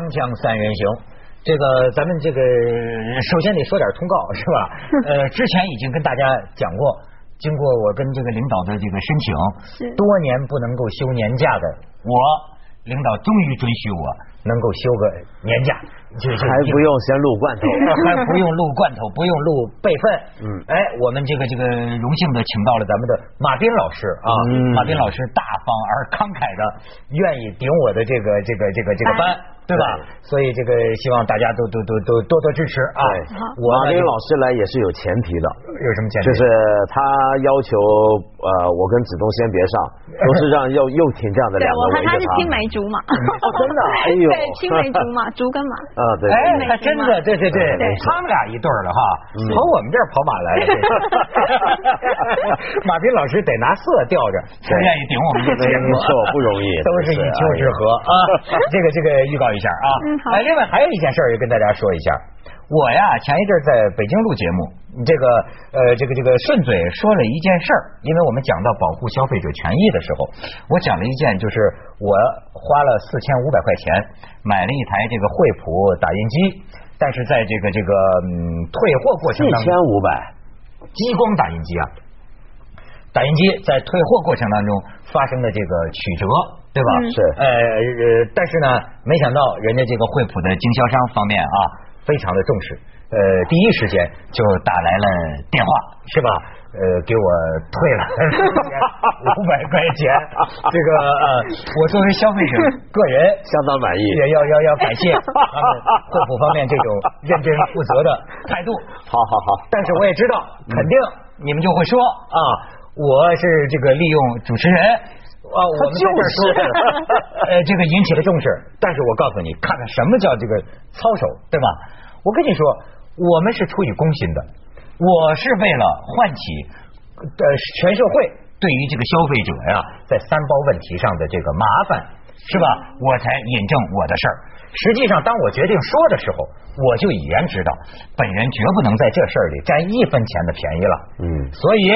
锵锵三人行，这个咱们这个首先得说点通告是吧？呃，之前已经跟大家讲过，经过我跟这个领导的这个申请，多年不能够休年假的我，领导终于准许我能够休个年假。就还不用先录罐头，还不用录罐头，不用录备份。嗯，哎，我们这个这个荣幸的请到了咱们的马斌老师啊，马斌老师大方而慷慨的愿意顶我的这个这个这个这个班。对吧？所以这个希望大家都都都都多多支持啊！马斌老师来也是有前提的，有什么前提？就是他要求呃，我跟子东先别上，都是让又又挺这样的两个我看他。是青梅竹马，真的，哎呦，对，青梅竹马，竹跟马。啊，对，哎，真的，对对对，他们俩一对了哈，从我们这儿跑马来了。马斌老师得拿色吊着，才愿意顶我们这节目，不容易，都是一丘之貉啊！这个这个预告一。下啊，哎，另外还有一件事也跟大家说一下，我呀前一阵在北京录节目，这个呃这个这个顺嘴说了一件事儿，因为我们讲到保护消费者权益的时候，我讲了一件，就是我花了四千五百块钱买了一台这个惠普打印机，但是在这个这个嗯退货过程当中，四千五百。激光打印机啊，打印机在退货过程当中发生的这个曲折。对吧？是，呃呃，但是呢，没想到人家这个惠普的经销商方面啊，非常的重视，呃，第一时间就打来了电话，是吧？呃，给我退了五百块钱，这个呃，我作为消费者个人 相当满意，也要要要感谢他们惠普方面这种认真负责的态度。好好好，但是我也知道，肯定你们就会说啊，我是这个利用主持人。啊，我们就是呃，这个引起了重视。但是我告诉你，看看什么叫这个操守，对吧？我跟你说，我们是出于公心的，我是为了唤起呃全社会对于这个消费者呀，在三包问题上的这个麻烦，是吧？我才引证我的事儿。实际上，当我决定说的时候，我就已然知道，本人绝不能在这事儿里占一分钱的便宜了。嗯，所以。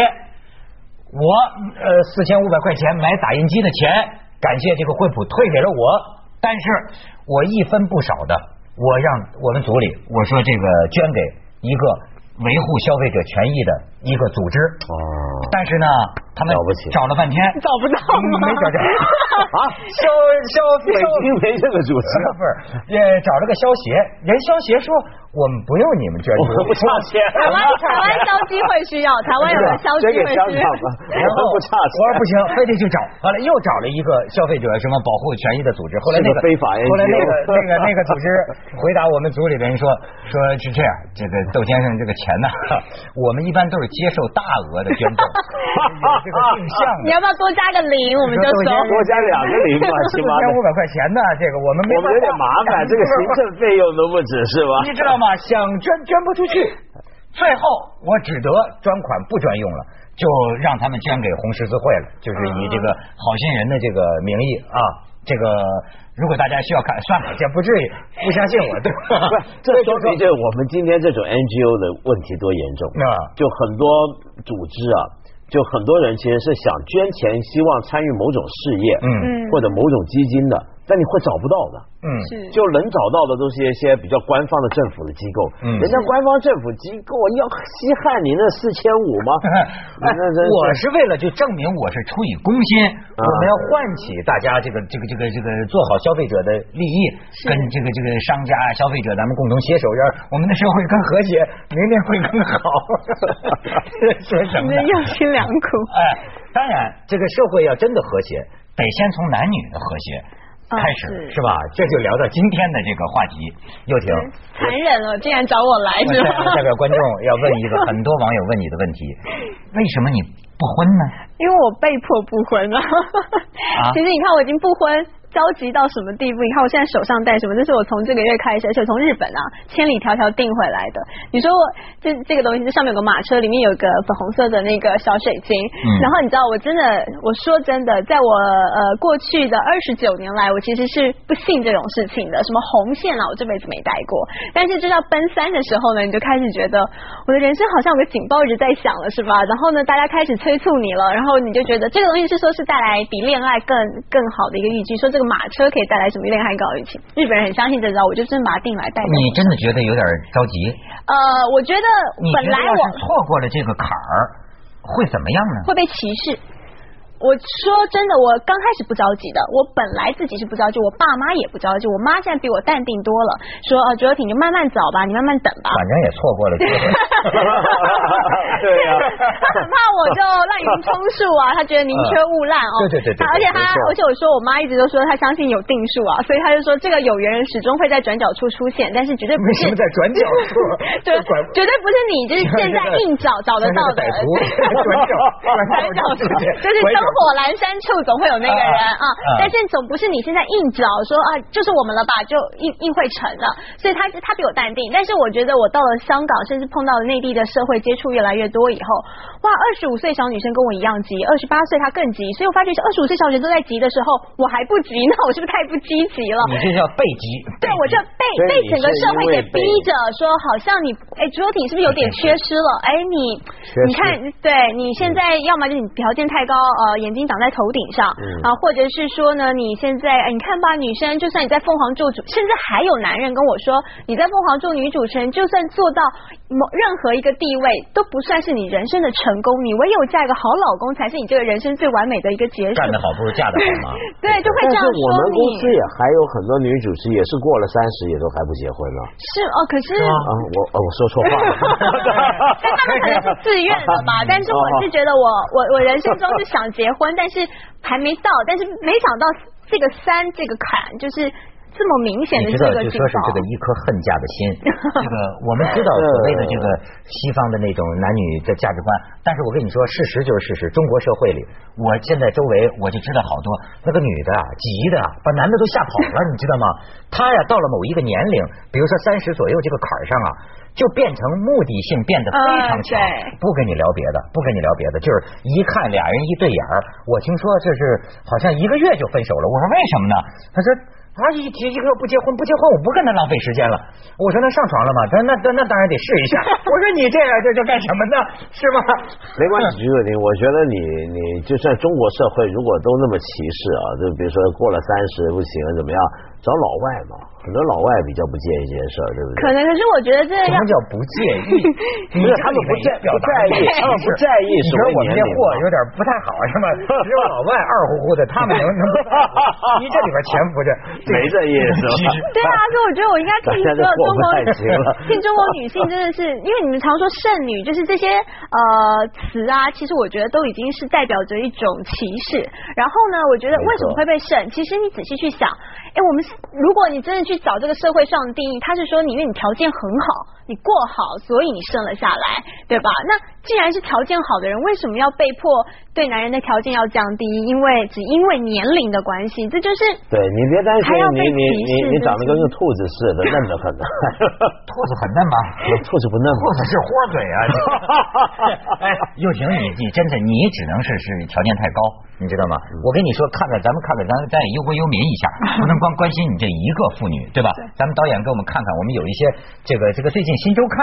我呃四千五百块钱买打印机的钱，感谢这个惠普退给了我，但是我一分不少的，我让我们组里我说这个捐给一个维护消费者权益的一个组织。哦，但是呢。他们找了半天。找不到，没找着。啊！消消北京没这个组织，不是也找了个消协，人消协说我们不用你们捐，我们不差钱。台湾台湾消基会需要，台湾有个消基会需要，然后不差钱，我说不行，非得去找。完了又找了一个消费者什么保护权益的组织，后来那个非法，后来那个那个那个组织回答我们组里的人说，说是这样，这个窦先生这个钱呢，我们一般都是接受大额的捐赠。这个定向，你要不要多加个零？我们就说多加两个零吧，起码千五百块钱呢。这个我们我们有点麻烦，这个行政费用都不止是吧？你知道吗？想捐捐不出去，最后我只得专款不专用了，就让他们捐给红十字会了，就是以这个好心人的这个名义啊。这个如果大家需要看，算了，这不至于不相信我，对吧？这说明就我们今天这种 NGO 的问题多严重啊！就很多组织啊。就很多人其实是想捐钱，希望参与某种事业，嗯，或者某种基金的。但你会找不到的，嗯，是，就能找到的都是一些比较官方的政府的机构，嗯，人家官方政府机构要稀罕你那四千五吗？那我是为了就证明我是出于公心，我们要唤起大家这个这个这个这个做好消费者的利益，跟这个这个商家消费者咱们共同携手，让我们的社会更和谐，明天会更好。说什么？用心良苦。哎，当然，这个社会要真的和谐，得先从男女的和谐。开始是吧？这就聊到今天的这个话题。又挺，残忍了，竟然找我来是吧？代表观众要问一个 很多网友问你的问题：为什么你不婚呢？因为我被迫不婚了。其实你看，我已经不婚。着急到什么地步？你看我现在手上戴什么？这是我从这个月开始，而且从日本啊千里迢迢订回来的。你说我这这个东西，这上面有个马车，里面有个粉红色的那个小水晶。然后你知道，我真的，我说真的，在我呃过去的二十九年来，我其实是不信这种事情的。什么红线啊，我这辈子没戴过。但是就到奔三的时候呢，你就开始觉得我的人生好像有个警报一直在响了，是吧？然后呢，大家开始催促你了，然后你就觉得这个东西是说是带来比恋爱更更好的一个预计，说这个。个马车可以带来什么恋爱高于情。日本人很相信这招，我就真把它定来带。你真的觉得有点着急？呃，我觉得本来我错过了这个坎儿，会怎么样呢？会被歧视。我说真的，我刚开始不着急的。我本来自己是不着急，我爸妈也不着急。我妈现在比我淡定多了，说哦，卓挺，你就慢慢找吧，你慢慢等吧。反正也错过了机会。对呀，他很怕我就滥竽充数啊，他觉得宁缺毋滥哦。对对对。而且他，而且我说我妈一直都说她相信有定数啊，所以他就说这个有缘人始终会在转角处出现，但是绝对不是在转角处，对，绝对不是你，就是现在硬找找得到的。转角，转角处，就是灯火阑珊处总会有那个人啊，但是总不是你现在硬找说啊，就是我们了吧，就硬硬会成的。所以他他比我淡定，但是我觉得我到了香港，甚至碰到了内地的社会接触越来越多以后，哇，二十五岁小女生跟我一样急，二十八岁她更急，所以我发觉二十五岁小女生都在急的时候，我还不急，那我是不是太不积极了？你这叫被急，对我就被被被整个社会给逼着说，好像你哎，朱体是不是有点 缺失了？哎，你你看，对你现在要么就你条件太高，呃，眼睛挡在头顶上啊，或者是说呢，你现在哎你看吧，女生就算你在凤凰做主，甚至还有男人跟我说，你在凤凰做女主持人，就算做到某任何一个地位，都不算是你人生的成功，你唯有嫁一个好老公，才是你这个人生最完美的一个结束。干得好不如嫁得好嘛。对，就会这样说我们公司也还有很多女主持，也是过了三十也都还不结婚呢。是哦，可是啊，我哦我说错话了。但他们可能是自愿的吧，但是我是觉得我我我人生中是想结婚，但是。还没到，但是没想到这个三这个坎就是这么明显的这个就说是这个一颗恨嫁的心。这个我们知道所谓的这个西方的那种男女的价值观，但是我跟你说，事实就是事实。中国社会里，我现在周围我就知道好多那个女的啊，急的把男的都吓跑了，你知道吗？她呀到了某一个年龄，比如说三十左右这个坎上啊。就变成目的性变得非常强，不跟你聊别的，不跟你聊别的，就是一看俩人一对眼儿，我听说这是好像一个月就分手了。我说为什么呢？他说他一提一个不结婚，不结婚我不跟他浪费时间了。我说那上床了吗？他那那那当然得试一下。我说你这样这这干什么呢？是吧？没关系，徐若婷，我觉得你你就算中国社会如果都那么歧视啊，就比如说过了三十不行怎么样？找老外嘛，很多老外比较不介意这件事儿，对不对？可能，可是我觉得这什么叫不介意？不是他们不在不在意，他们不在意。你说我们这货有点不太好，是吗？只有老外二乎乎的，他们能能？你这里边潜伏着没这意思。对啊，所以我觉得我应该替所有中国替中国女性真的是，因为你们常说剩女，就是这些呃词啊，其实我觉得都已经是代表着一种歧视。然后呢，我觉得为什么会被剩？其实你仔细去想。哎，我们。如果你真的去找这个社会上的定义，他是说你因为你条件很好。你过好，所以你生了下来，对吧？那既然是条件好的人，为什么要被迫对男人的条件要降低？因为只因为年龄的关系，这就是对你别担心，你你你你长得跟个兔子似的，嫩得很。兔子很嫩吗？兔子不嫩，兔子是豁嘴啊！哎，又婷，你你真的你只能是是条件太高，你知道吗？我跟你说，看看咱们看看咱咱也忧国忧民一下，不能光关心你这一个妇女，对吧？咱们导演给我们看看，我们有一些这个这个最近。新周刊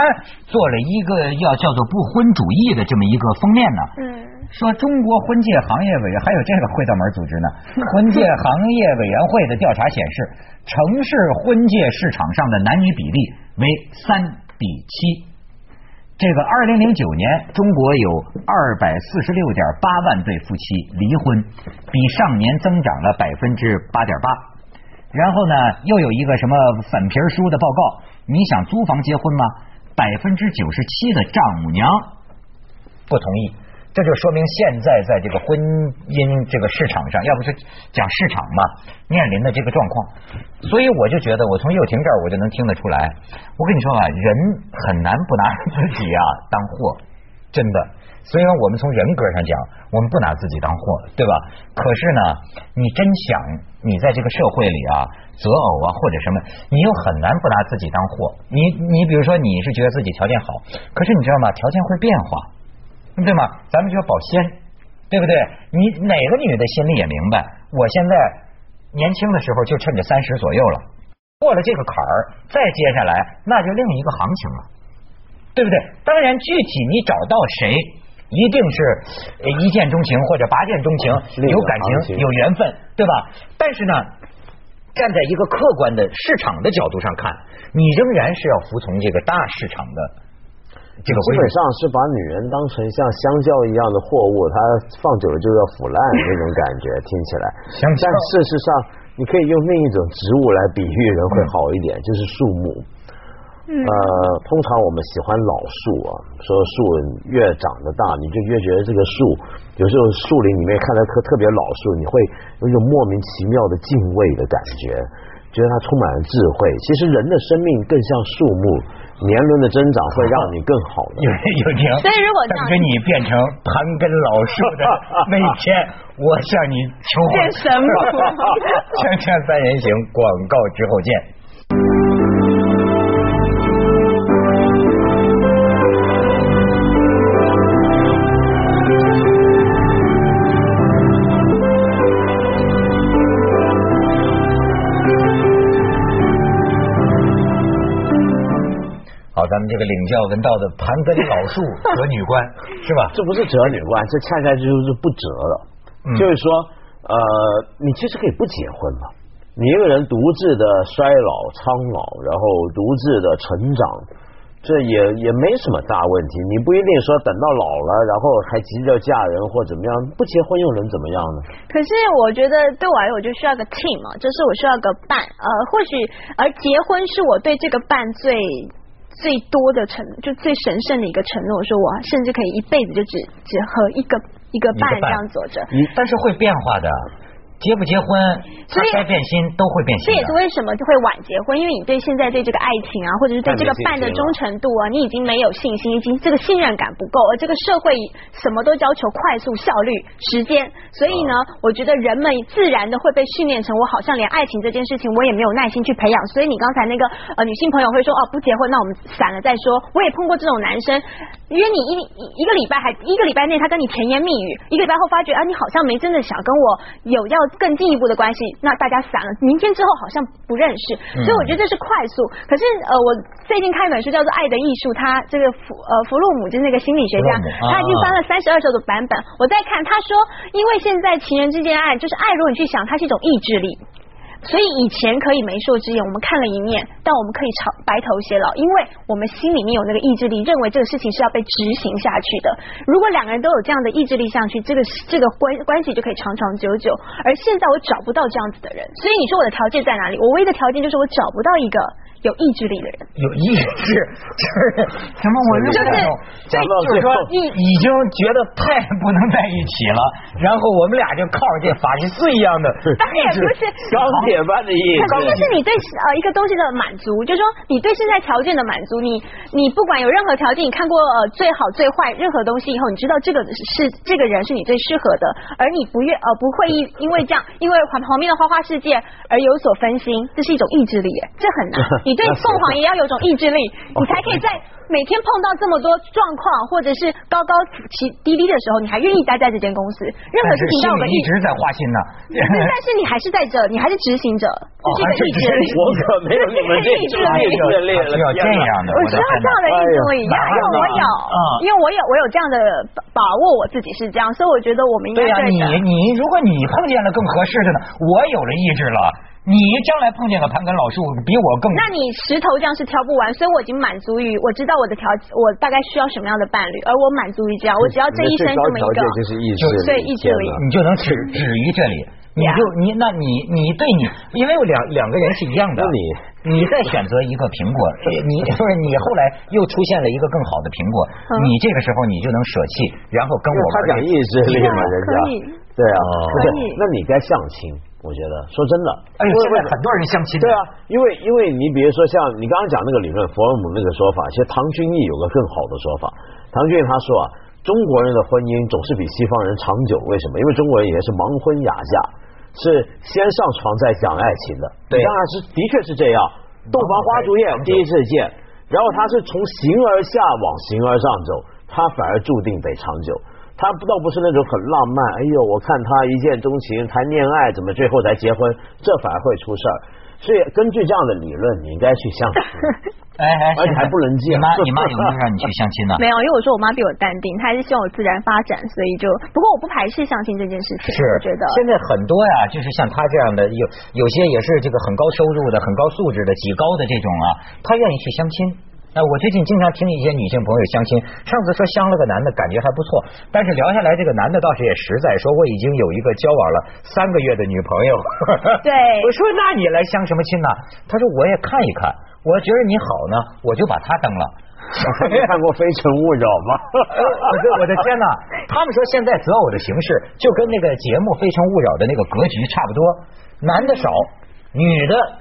做了一个要叫做不婚主义的这么一个封面呢，嗯，说中国婚介行业委员还有这个会道门组织呢，婚介行业委员会的调查显示，城市婚介市场上的男女比例为三比七。这个二零零九年，中国有二百四十六点八万对夫妻离婚，比上年增长了百分之八点八。然后呢，又有一个什么粉皮书的报告。你想租房结婚吗？百分之九十七的丈母娘不同意，这就说明现在在这个婚姻这个市场上，要不是讲市场嘛，面临的这个状况，所以我就觉得，我从幼婷这儿我就能听得出来。我跟你说啊，人很难不拿自己啊当货，真的。虽然我们从人格上讲，我们不拿自己当货，对吧？可是呢，你真想你在这个社会里啊。择偶啊，或者什么，你又很难不拿自己当货。你你比如说，你是觉得自己条件好，可是你知道吗？条件会变化，对吗？咱们就要保鲜，对不对？你哪个女的心里也明白，我现在年轻的时候就趁着三十左右了，过了这个坎儿，再接下来那就另一个行情了，对不对？当然，具体你找到谁，一定是一见钟情或者八见钟情，有感情有缘分，对吧？但是呢。站在一个客观的市场的角度上看，你仍然是要服从这个大市场的这个。基本上是把女人当成像香蕉一样的货物，它放久了就要腐烂那种感觉，听起来。但事实上，你可以用另一种植物来比喻人会好一点，就是树木。呃，通常我们喜欢老树啊，说树越长得大，你就越觉得这个树，有时候树林里面看到棵特别老树，你会有一种莫名其妙的敬畏的感觉，觉得它充满了智慧。其实人的生命更像树木，年轮的增长会让你更好的。有有听，所以如果等着你变成盘根老树的那一天，我向你求 变神木。锵锵三人行，广告之后见。们这个领教文道的盘根老树折女官 是吧？这不是折女官，这恰恰就是不折了。就是说，呃，你其实可以不结婚嘛。你一个人独自的衰老苍老，然后独自的成长，这也也没什么大问题。你不一定说等到老了，然后还急着嫁人或怎么样，不结婚又能怎么样呢？可是我觉得对我而言，我就需要个 team 嘛，就是我需要个伴。呃，或许而结婚是我对这个伴最。最多的承就最神圣的一个承诺，说我甚至可以一辈子就只只和一个一个伴这样走着，但是会变化的。结不结婚，他该变心都会变心。这也是为什么就会晚结婚，因为你对现在对这个爱情啊，或者是对这个伴的忠诚度啊，你已经没有信心，已经这个信任感不够，而这个社会什么都要求快速、效率、时间，所以呢，我觉得人们自然的会被训练成，我好像连爱情这件事情我也没有耐心去培养。所以你刚才那个呃女性朋友会说哦不结婚，那我们散了再说。我也碰过这种男生，约你一一个礼拜还一个礼拜内他跟你甜言蜜语，一个礼拜后发觉啊你好像没真的想跟我有要。更进一步的关系，那大家散了。明天之后好像不认识，所以我觉得这是快速。可是呃，我最近看一本书叫做《爱的艺术》，他这个弗呃弗洛姆就是那个心理学家，他已经翻了三十二首的版本。我在看，他说，因为现在情人之间爱，就是爱，如果你去想，它是一种意志力。所以以前可以媒妁之言，我们看了一面，但我们可以长白头偕老，因为我们心里面有那个意志力，认为这个事情是要被执行下去的。如果两个人都有这样的意志力下去，这个 这个关关系就可以长长久久。而现在我找不到这样子的人，所以你说我的条件在哪里？我唯一的条件就是我找不到一个。有意志力的人，有意志就是什么？我就是就是说，你已经觉得太不能在一起了，然后我们俩就靠着这法西斯一样的不是，钢铁般的意志。可是，就是你对呃一个东西的满足，就是说你对现在条件的满足，你你不管有任何条件，你看过呃最好最坏任何东西以后，你知道这个是这个人是你最适合的，而你不愿呃不会因因为这样，因为旁旁边的花花世界而有所分心，这是一种意志力，这很难。你对凤凰也要有种意志力，你才可以在。每天碰到这么多状况，或者是高高起低低的时候，你还愿意待在这间公司？任何事情要个一直在花心呢。但是你还是在这，你还是执行者，这个意志力。我可没有你们这意志力了，要这样的。我知道这样的意志力，因为我有，因为我有我有这样的把握，我自己是这样，所以我觉得我们应该。对呀，你你如果你碰见了更合适的呢？我有了意志了。你将来碰见个盘根老树，比我更……那你石头这样是挑不完，所以我已经满足于我知道我的条，我大概需要什么样的伴侣，而我满足于这样，我只要这一生这么一个，就是意志力，对意志力，你就能止止于这里，你就你那你你对你，因为两两个人是一样的，你你再选择一个苹果，你不是你后来又出现了一个更好的苹果，你这个时候你就能舍弃，然后跟我他讲意志力嘛，人家。对啊，那你该相亲。我觉得说真的，哎，现在很多人相亲。对啊，因为因为你比如说像你刚刚讲那个理论，弗洛姆那个说法，其实唐君毅有个更好的说法。唐君毅他说啊，中国人的婚姻总是比西方人长久，为什么？因为中国人也是盲婚哑嫁，是先上床再讲爱情的。对，当然是的确是这样。洞房花烛夜我们第一次见，然后他是从形而下往形而上走，他反而注定得长久。他不倒不是那种很浪漫，哎呦，我看他一见钟情，谈恋爱怎么最后才结婚，这反而会出事儿。所以根据这样的理论，你应该去相亲。哎哎，而且还不能见。你妈你妈有没有让你去相亲呢？没有，因为我说我妈比我淡定，她还是希望我自然发展，所以就不过我不排斥相亲这件事情。是，我觉得现在很多呀，就是像她这样的，有有些也是这个很高收入的、很高素质的、极高的这种啊，她愿意去相亲。哎，我最近经常听一些女性朋友相亲，上次说相了个男的，感觉还不错，但是聊下来，这个男的倒是也实在，说我已经有一个交往了三个月的女朋友。对，我说那你来相什么亲呢？他说我也看一看，我觉得你好呢，我就把他登了。你看过《非诚勿扰》吗？我的我的天哪！他们说现在择偶的形式就跟那个节目《非诚勿扰》的那个格局差不多，男的少，女的。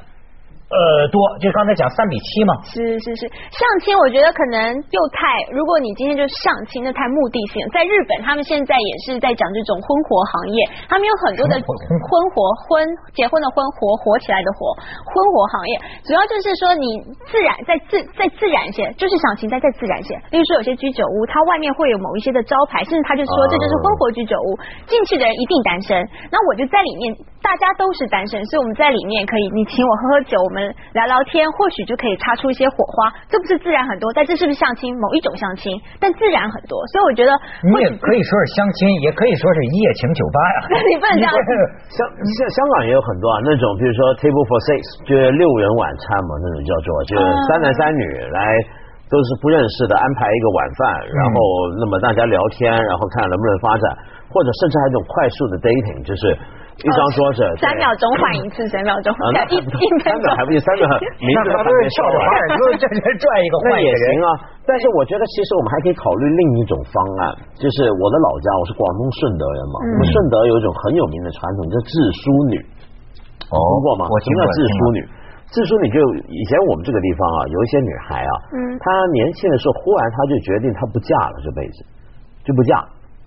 呃，多就刚才讲三比七嘛。是是是，相亲我觉得可能又太，如果你今天就相亲，那太目的性。在日本，他们现在也是在讲这种婚活行业，他们有很多的婚活婚结婚的婚活活起来的活婚活行业，主要就是说你自然在自在自然些，就是相亲在再自然些。例如说有些居酒屋，它外面会有某一些的招牌，甚至他就说这就是婚活居酒屋，进去的人一定单身，那我就在里面，大家都是单身，所以我们在里面可以，你请我喝喝酒，我们。聊聊天，或许就可以擦出一些火花，这不是自然很多？但这是不是相亲？某一种相亲，但自然很多。所以我觉得你也可以说是相亲，也可以说是一夜情酒吧呀。你不能这样。香像香港也有很多啊，那种比如说 table for six，就是六人晚餐嘛，那种叫做就是三男三女来都是不认识的，安排一个晚饭，然后那么大家聊天，然后看能不能发展，或者甚至还有一种快速的 dating，就是。一张说是，三秒钟换一次，三秒钟，一一三秒还不行，三秒 名字都是跳着玩儿，就是这这转一个换一个人啊。但是我觉得，其实我们还可以考虑另一种方案，就是我的老家，我是广东顺德人嘛，我们顺德有一种很有名的传统，叫自梳女，听过吗？我听过自梳女，自梳女就以前我们这个地方啊，有一些女孩啊，嗯，她年轻的时候忽然她就决定她不嫁了，这辈子就不嫁。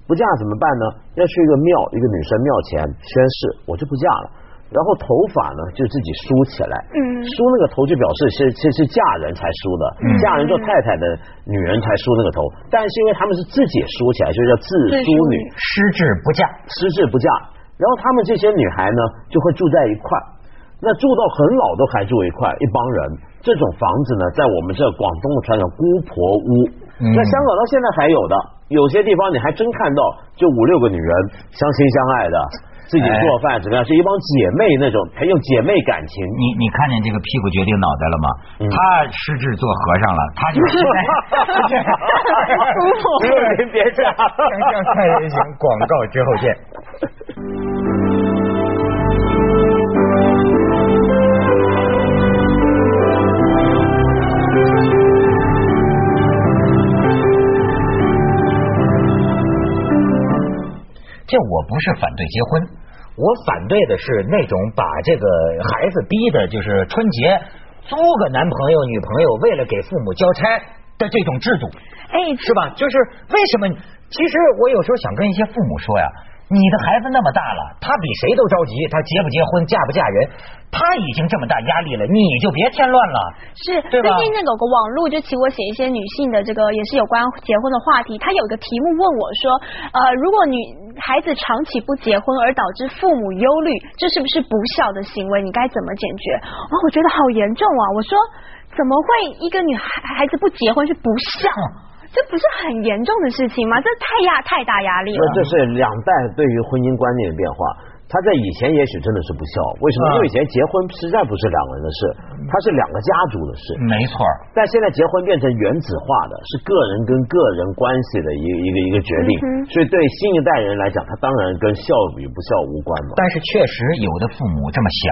不嫁怎么办呢？要去一个庙，一个女神庙前宣誓，我就不嫁了。然后头发呢，就自己梳起来，嗯梳那个头就表示是是是嫁人才梳的，嫁人做太太的女人才梳那个头。但是因为他们是自己梳起来，就叫自梳女，失志不嫁，失志不嫁。然后他们这些女孩呢，就会住在一块，那住到很老都还住一块，一帮人。这种房子呢，在我们这广东的传统姑婆屋，在香港到现在还有的。有些地方你还真看到，就五六个女人相亲相爱的，自己做饭怎么样？是一帮姐妹那种，还用姐妹感情。你你看见这个屁股决定脑袋了吗？他失智做和尚了，他就 现在。您别这样，太人行广告之后见。这我不是反对结婚，我反对的是那种把这个孩子逼的，就是春节租个男朋友女朋友，为了给父母交差的这种制度，哎，是吧？就是为什么？其实我有时候想跟一些父母说呀。你的孩子那么大了，他比谁都着急，他结不结婚，嫁不嫁人，他已经这么大压力了，你就别添乱了。是，最近那个个网络就请我写一些女性的这个也是有关结婚的话题，他有个题目问我说，呃，如果女孩子长期不结婚而导致父母忧虑，这是不是不孝的行为？你该怎么解决？哦，我觉得好严重啊！我说，怎么会一个女孩孩子不结婚是不孝？这不是很严重的事情吗？这太压太大压力了。这是两代对于婚姻观念的变化。他在以前也许真的是不孝，为什么？因为以前结婚实在不是两个人的事，他是两个家族的事。没错。但现在结婚变成原子化的，是个人跟个人关系的一个一个一个决定。所以对新一代人来讲，他当然跟孝与不孝无关嘛。但是确实有的父母这么想。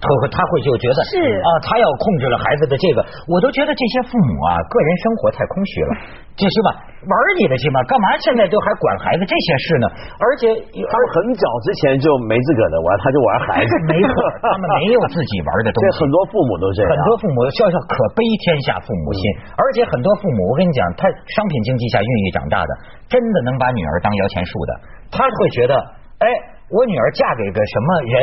他会他会就觉得是啊，他要控制了孩子的这个，我都觉得这些父母啊，个人生活太空虚了，这是吧？玩你的去嘛？干嘛现在都还管孩子这些事呢？而且他们很早之前就没自个的玩，他就玩孩子，没错，他们没有自己玩的东西。很多父母都这样，很多父母笑笑可悲天下父母心，而且很多父母，我跟你讲，他商品经济下孕育长大的，真的能把女儿当摇钱树的，他会觉得，哎，我女儿嫁给个什么人？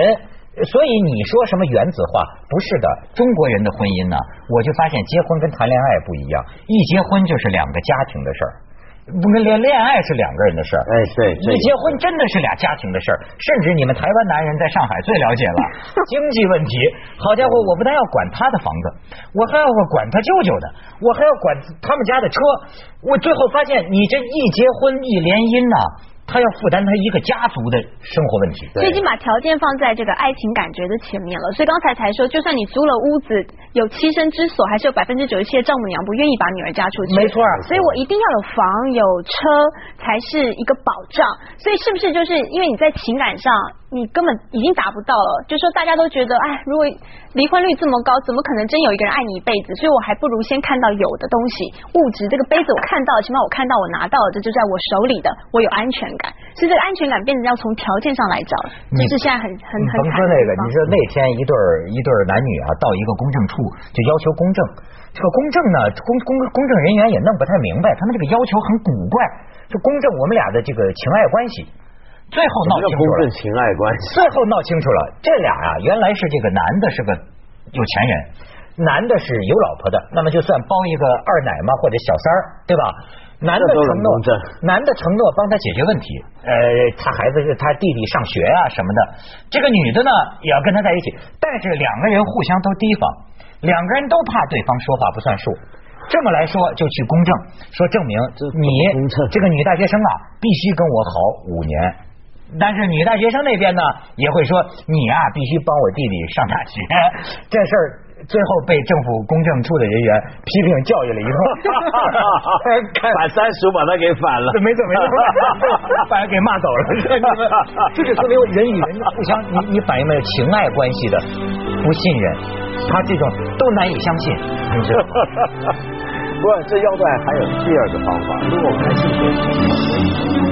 所以你说什么原子化？不是的，中国人的婚姻呢，我就发现结婚跟谈恋爱不一样，一结婚就是两个家庭的事儿。不跟恋恋爱是两个人的事儿，哎，对，你结婚真的是俩家庭的事儿，甚至你们台湾男人在上海最了解了 经济问题。好家伙，我不但要管他的房子，我还要管他舅舅的，我还要管他们家的车。我最后发现，你这一结婚一联姻呐。他要负担他一个家族的生活问题，所以已经把条件放在这个爱情感觉的前面了。所以刚才才说，就算你租了屋子，有栖身之所，还是有百分之九十七的丈母娘不愿意把女儿嫁出去。没错，所以我一定要有房有车才是一个保障。所以是不是就是因为你在情感上？你根本已经达不到了，就说大家都觉得，哎，如果离婚率这么高，怎么可能真有一个人爱你一辈子？所以我还不如先看到有的东西，物质这个杯子我看到，起码我看到我拿到了，这就在我手里的，我有安全感。所以这个安全感变成要从条件上来找，就是现在很很很。甭说那个，你说那天一对一对男女啊，到一个公证处就要求公证，这个公证呢，公公公证人员也弄不太明白，他们这个要求很古怪，就公证我们俩的这个情爱关系。最后闹清楚了，情爱关系。最后闹清楚了，这俩啊，原来是这个男的是个有钱人，男的是有老婆的，那么就算包一个二奶嘛，或者小三儿，对吧？男的承诺，男的承诺帮他解决问题，呃，他孩子是他弟弟上学啊什么的。这个女的呢，也要跟他在一起，但是两个人互相都提防，两个人都怕对方说话不算数。这么来说，就去公证，说证明你这个女大学生啊，必须跟我好五年。但是女大学生那边呢，也会说你啊，必须帮我弟弟上大学。这事儿最后被政府公证处的人员批评教育了一通，把三叔把他给反了，没错没错，把他给骂走了。这就说明人与人互相，你你反映没有情爱关系的不信任，他这种都难以相信。你知道不，这腰带还有第二个方法，如果我们来信任。